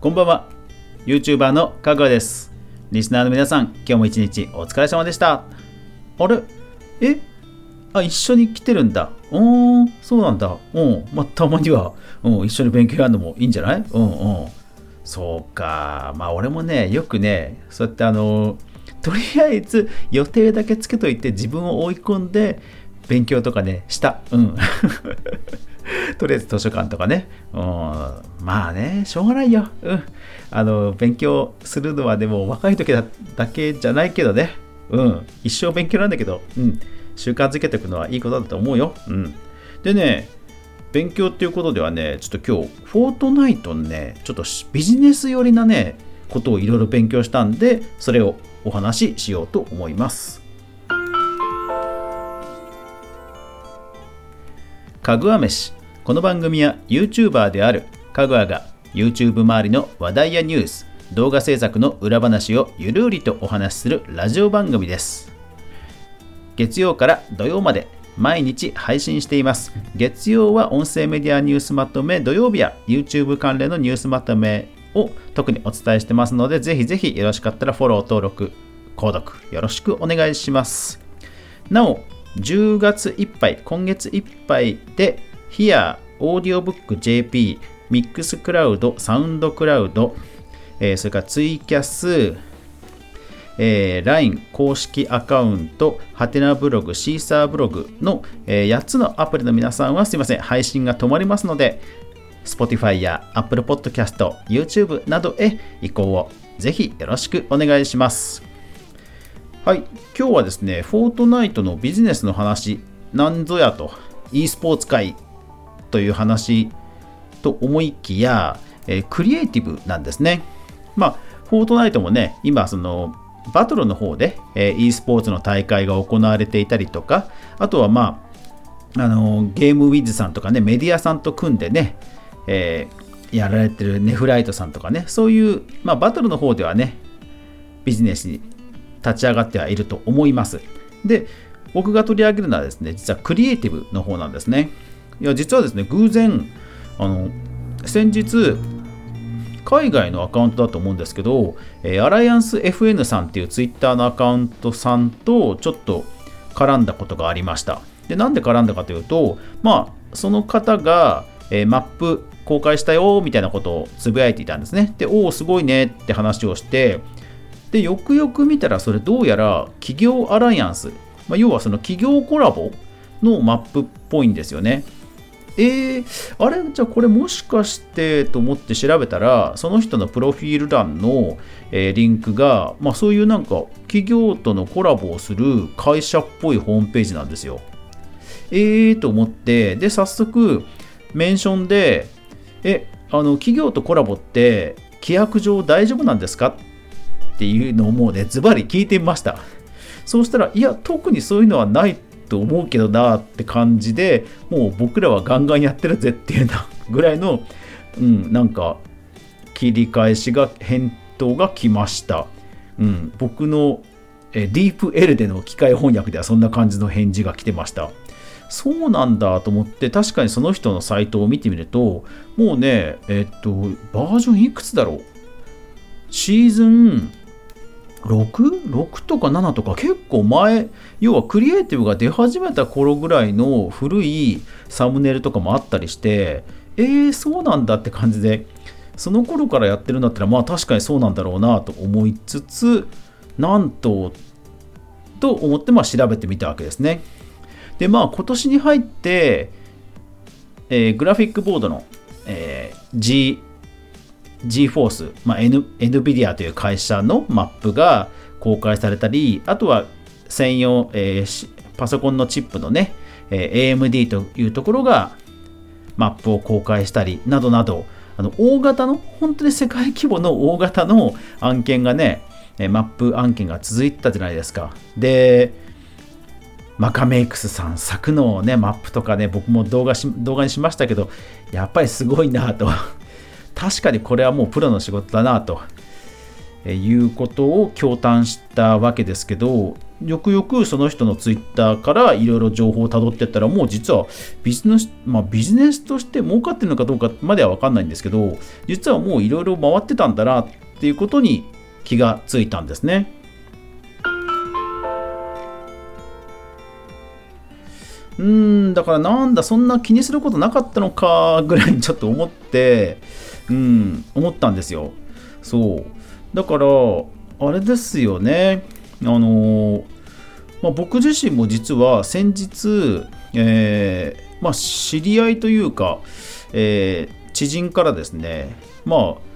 こんばんは。YouTuber のかぐわです。リスナーの皆さん今日も一日お疲れ様でした。あれ？え？あ一緒に来てるんだ。おーそうなんだ。うんまあたまには、うん、一緒に勉強やるのもいいんじゃない？うんうんそうか。まあ俺もねよくねそうやってあのとりあえず予定だけつけといて自分を追い込んで勉強とかねした。うん。とりあえず図書館とかね、うん、まあねしょうがないよ、うん、あの勉強するのはでも若い時だけじゃないけどね、うん、一生勉強なんだけど、うん、習慣づけておくのはいいことだと思うよ、うん、でね勉強っていうことではねちょっと今日フォートナイトのねちょっとビジネス寄りなねことをいろいろ勉強したんでそれをお話ししようと思います。かぐわ飯。この番組は YouTuber であるかぐわが YouTube 周りの話題やニュース動画制作の裏話をゆるりとお話しするラジオ番組です。月曜から土曜まで毎日配信しています。月曜は音声メディアニュースまとめ土曜日は YouTube 関連のニュースまとめを特にお伝えしてますのでぜひぜひよろしかったらフォロー登録購読よろしくお願いします。なお10月いっぱい今月いっぱいで Here Audiobook JP ミックスクラウドサウンドクラウド、えー、それからツイキャスえー、LINE 公式アカウント、ハテナブログ、シーサーブログの、えー、8つのアプリの皆さんはすいません、配信が止まりますので、Spotify や Apple Podcast、YouTube などへ移行をぜひよろしくお願いします。はい、今日はですね、フォートナイトのビジネスの話、なんぞやと、e スポーツ界という話と思いきや、えー、クリエイティブなんですね。まあ、フォートナイトもね、今、その、バトルの方で、えー、e スポーツの大会が行われていたりとか、あとはまあ、あのゲームウィズさんとかね、メディアさんと組んでね、えー、やられてるネフライトさんとかね、そういう、まあ、バトルの方ではね、ビジネスに立ち上がってはいると思います。で、僕が取り上げるのはですね、実はクリエイティブの方なんですね。いや、実はですね、偶然、あの、先日、海外のアカウントだと思うんですけど、えアライアンス FN さんっていうツイッターのアカウントさんとちょっと絡んだことがありました。で、なんで絡んだかというと、まあ、その方が、えマップ公開したよみたいなことをつぶやいていたんですね。で、おお、すごいねって話をして、で、よくよく見たら、それどうやら企業アライアンス、まあ、要はその企業コラボのマップっぽいんですよね。えー、あれ？じゃあこれもしかしてと思って調べたら、その人のプロフィール欄の、えー、リンクが、まあ、そういうなんか企業とのコラボをする会社っぽいホームページなんですよ。えーと思って、で、早速、メンションで、え、あの、企業とコラボって規約上大丈夫なんですか？っていうのをもうね、ズバリ聞いてみました。そうしたら、いや、特にそういうのはないっと思うけどなって感じでもう僕らはガンガンやってるぜっていうな ぐらいの、うん、なんか切り返しが返答が来ました。うん、僕のえディープ L での機械翻訳ではそんな感じの返事が来てました。そうなんだと思って確かにその人のサイトを見てみるともうねえっとバージョンいくつだろう？シーズン 6?6 とか7とか結構前要はクリエイティブが出始めた頃ぐらいの古いサムネイルとかもあったりしてえー、そうなんだって感じでその頃からやってるんだったらまあ確かにそうなんだろうなと思いつつなんとと思ってまあ調べてみたわけですねでまあ今年に入って、えー、グラフィックボードの、えー、G GForce、まあ、N、NVIDIA という会社のマップが公開されたり、あとは専用、えー、パソコンのチップのね、えー、AMD というところがマップを公開したり、などなど、あの大型の、本当に世界規模の大型の案件がね、マップ案件が続いてたじゃないですか。で、マカメイクスさん作のね、マップとかね、僕も動画し動画にしましたけど、やっぱりすごいなと確かにこれはもうプロの仕事だなということを驚嘆したわけですけどよくよくその人のツイッターからいろいろ情報をたどってったらもう実はビジネス、まあ、ビジネスとして儲かってるのかどうかまでは分かんないんですけど実はもういろいろ回ってたんだなっていうことに気がついたんですね。うーんだからなんだそんな気にすることなかったのかぐらいにちょっと思ってうん思ったんですよ。そう。だからあれですよね。あのまあ、僕自身も実は先日、えー、まあ、知り合いというか、えー、知人からですねまあ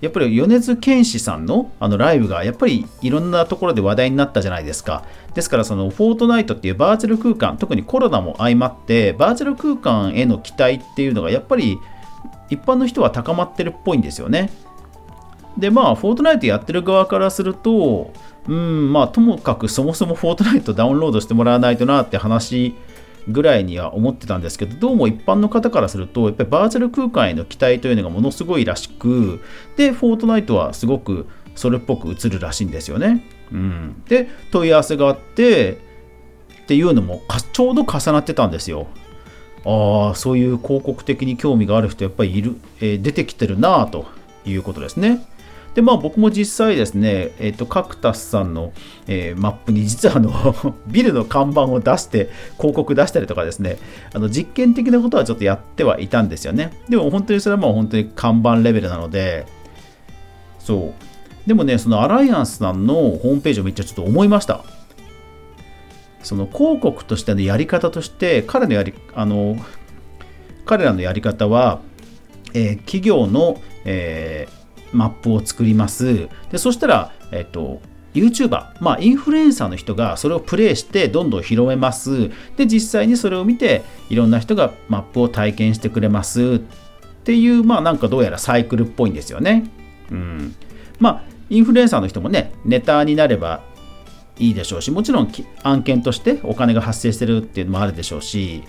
やっぱり米津玄師さんのあのライブがやっぱりいろんなところで話題になったじゃないですか。ですからそのフォートナイトっていうバーチャル空間、特にコロナも相まってバーチャル空間への期待っていうのがやっぱり一般の人は高まってるっぽいんですよね。でまあ、フォートナイトやってる側からすると、うん、まあ、ともかくそもそもフォートナイトダウンロードしてもらわないとなって話ぐらいには思ってたんですけど、どうも一般の方からすると、やっぱりバーチャル空間への期待というのがものすごいらしく、で、フォートナイトはすごくそれっぽく映るらしいんですよね。うん、で、問い合わせがあって、っていうのもちょうど重なってたんですよ。あ、そういう広告的に興味がある人やっぱりいる、えー、出てきてるなということですね。でまあ僕も実際ですね、えっ、ー、とカクタスさんの、えー、マップに実はあの ビルの看板を出して広告出したりとかですねあの実験的なことはちょっとやってはいたんですよね。でも本当にそれはもう本当に看板レベルなのでそう。でもねそのアライアンスさんのホームページを見てちょっと思いました。その広告としてのやり方として彼のやりあの彼らのやり方は、えー、企業の、えーマップを作ります。でそしたら、えっと、YouTuber、まあ、インフルエンサーの人がそれをプレイしてどんどん広めます。で、実際にそれを見て、いろんな人がマップを体験してくれますっていう、まあ、なんかどうやらサイクルっぽいんですよね。うん。まあ、インフルエンサーの人もね、ネタになればいいでしょうし、もちろん案件としてお金が発生してるっていうのもあるでしょうし、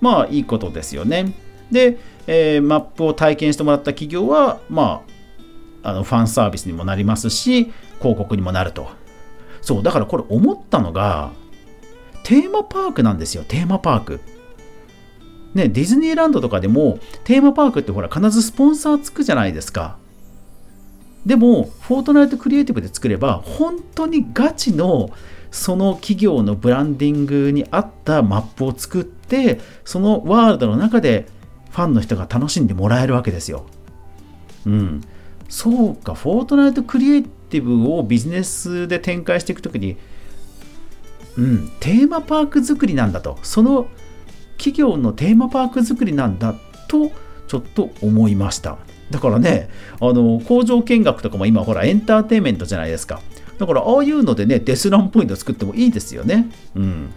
まあ、いいことですよね。で、えー、マップを体験してもらった企業は、まあ、あのファンサービスにもなりますし広告にもなると。そうだからこれ思ったのがテーマパークなんですよ。テーマパーク。ねディズニーランドとかでもテーマパークってほら必ずスポンサーつくじゃないですか。でもフォートナイトクリエイティブで作れば本当にガチのその企業のブランディングに合ったマップを作ってそのワールドの中でファンの人が楽しんでもらえるわけですよ。うん。そうか、フォートナイトクリエイティブをビジネスで展開していくときに、うん、テーマパーク作りなんだと、その企業のテーマパーク作りなんだと、ちょっと思いました。だからね、あの工場見学とかも今、ほら、エンターテインメントじゃないですか。だから、ああいうのでね、デスランポイント作ってもいいですよね。うん。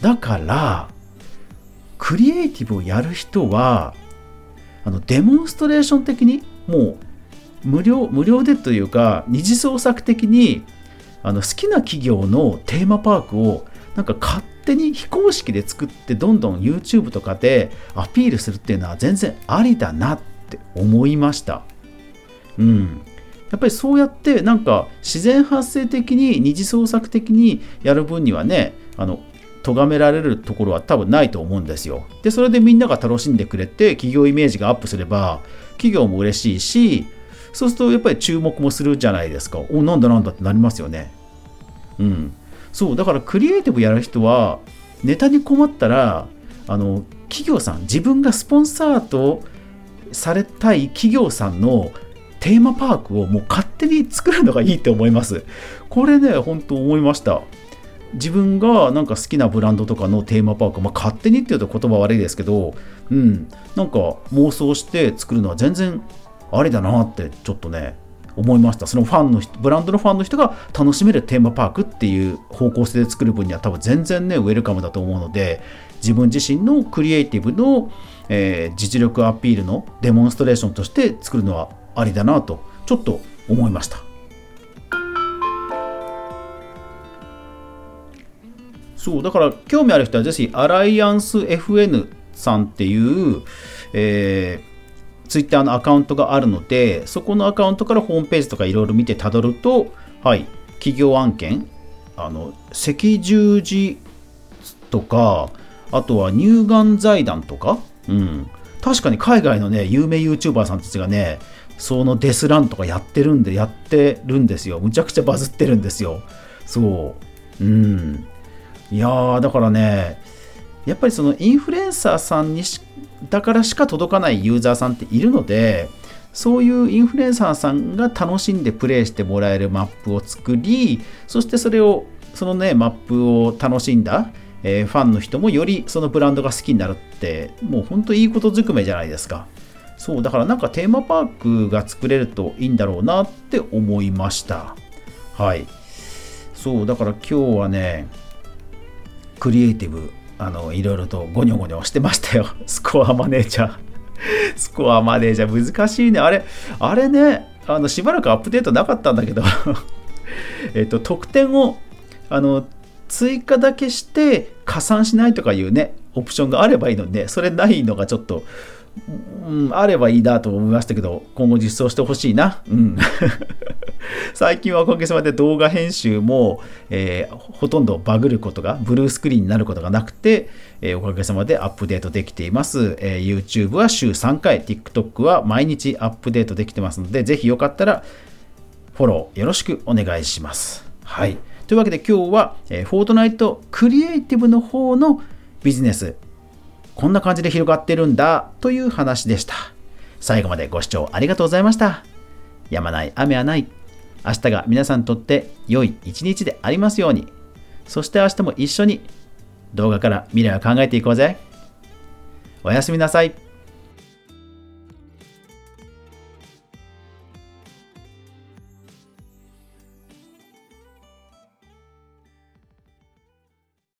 だから、クリエイティブをやる人は、あのデモンストレーション的にもう無料無料でというか二次創作的にあの好きな企業のテーマパークをなんか勝手に非公式で作ってどんどん YouTube とかでアピールするっていうのは全然ありだなってって思いました。うん。やっぱりそうやってなんか自然発生的に二次創作的にやる分にはねあの咎められるところは多分ないと思うんですよ。でそれでみんなが楽しんでくれて企業イメージがアップすれば企業も嬉しいしそうするとやっぱり注目もするじゃないですか。お、なんだなんだってなりますよね。うん。そう、だからクリエイティブやる人は、ネタに困ったら、あの、企業さん、自分がスポンサーとされたい企業さんのテーマパークをもう勝手に作るのがいいって思います。これね、本当思いました。自分がなんか好きなブランドとかのテーマパーク、まあ、勝手にっていうと言葉悪いですけど、うん、なんか妄想して作るのは全然ありだなってちょっとね思いましたそのファンのブランドのファンの人が楽しめるテーマパークっていう方向性で作る分には多分全然ねウェルカムだと思うので自分自身のクリエイティブの、えー、実力アピールのデモンストレーションとして作るのはありだなとちょっと思いました。そうだから興味ある人はぜひアライアンス FN さんっていう、えーツイッターのアカウントがあるので、そこのアカウントからホームページとかいろいろ見てたどると、はい、企業案件、あの赤十字とかあとは乳がん財団とか、うん、確かに海外のね有名 YouTuber さんたちがねそのデスランとかやってるんでやってるんですよ。むちゃくちゃバズってるんですよ。そう。うん。いやーだからねやっぱりそのインフルエンサーさんにしだからしか届かないユーザーさんっているのでそういうインフルエンサーさんが楽しんでプレイしてもらえるマップを作りそしてそれをそのねマップを楽しんだ、えー、ファンの人もよりそのブランドが好きになるってもうほんといいことずくめじゃないですか。そうだからなんかテーマパークが作れるといいんだろうなって思いました。はい。そうだから今日はねクリエイティブあのいろいろとゴニョゴニョしてましたよ。スコアマネージャー。スコアマネージャー。難しいね。あれあれねあのしばらくアップデートなかったんだけど。えっと得点をあの追加だけして加算しないとかいうねオプションがあればいいのにねそれないのがちょっとうん、あればいいなと思いましたけど、今後実装してほしいな。うん。最近はおかげさまで動画編集も、えー、ほとんどバグることが、ブルースクリーンになることがなくて、えー、おかげさまでアップデートできています。えー、YouTube は週3回、TikTok は毎日アップデートできてますので、ぜひよかったらフォローよろしくお願いします。はい。というわけで今日は、えー、フォートナイトクリエイティブの方のビジネス、こんな感じで広がってるんだという話でした。最後までご視聴ありがとうございました。やまない雨はない。明日が皆さんにとって良い一日でありますように。そして明日も一緒に動画から未来を考えていこうぜ。おやすみなさい。